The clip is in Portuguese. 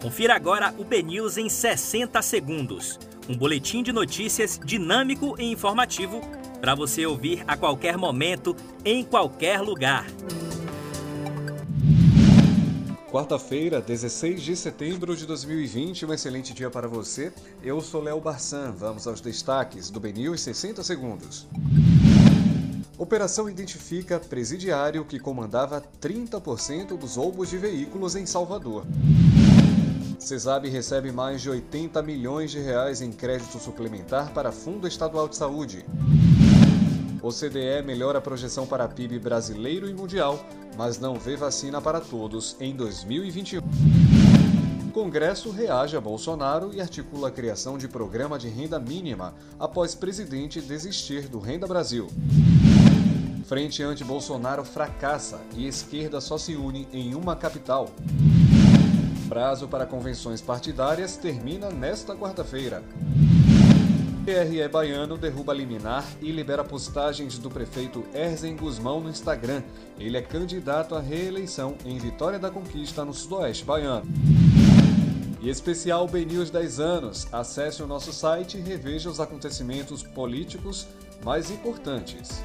Confira agora o BNews em 60 segundos. Um boletim de notícias dinâmico e informativo para você ouvir a qualquer momento, em qualquer lugar. Quarta-feira, 16 de setembro de 2020, um excelente dia para você. Eu sou Léo Barçan. Vamos aos destaques do BNews 60 segundos. Operação identifica presidiário que comandava 30% dos roubos de veículos em Salvador. CESAB recebe mais de 80 milhões de reais em crédito suplementar para Fundo Estadual de Saúde. O CDE melhora a projeção para PIB brasileiro e mundial, mas não vê vacina para todos em 2021. Congresso reage a Bolsonaro e articula a criação de programa de renda mínima após presidente desistir do Renda Brasil. Frente anti-Bolsonaro fracassa e esquerda só se une em uma capital. Prazo para convenções partidárias termina nesta quarta-feira. PRE Baiano derruba liminar e libera postagens do prefeito Erzen Guzmão no Instagram. Ele é candidato à reeleição em Vitória da Conquista, no Sudoeste Baiano. E especial BNews 10 anos. Acesse o nosso site e reveja os acontecimentos políticos mais importantes.